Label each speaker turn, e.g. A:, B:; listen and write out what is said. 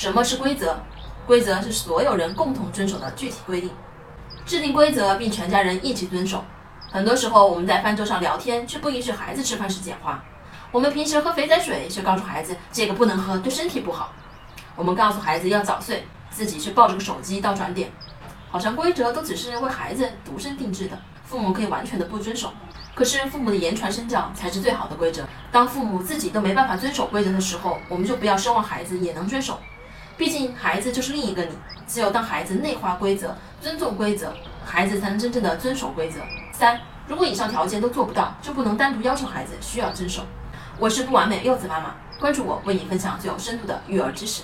A: 什么是规则？规则是所有人共同遵守的具体规定。制定规则并全家人一起遵守。很多时候我们在饭桌上聊天，却不允许孩子吃饭时讲话。我们平时喝肥仔水，却告诉孩子这个不能喝，对身体不好。我们告诉孩子要早睡，自己却抱着个手机到转点，好像规则都只是为孩子独身定制的，父母可以完全的不遵守。可是父母的言传身教才是最好的规则。当父母自己都没办法遵守规则的时候，我们就不要奢望孩子也能遵守。毕竟孩子就是另一个你。只有当孩子内化规则、尊重规则，孩子才能真正的遵守规则。三，如果以上条件都做不到，就不能单独要求孩子需要遵守。我是不完美柚子妈妈，关注我，为你分享最有深度的育儿知识。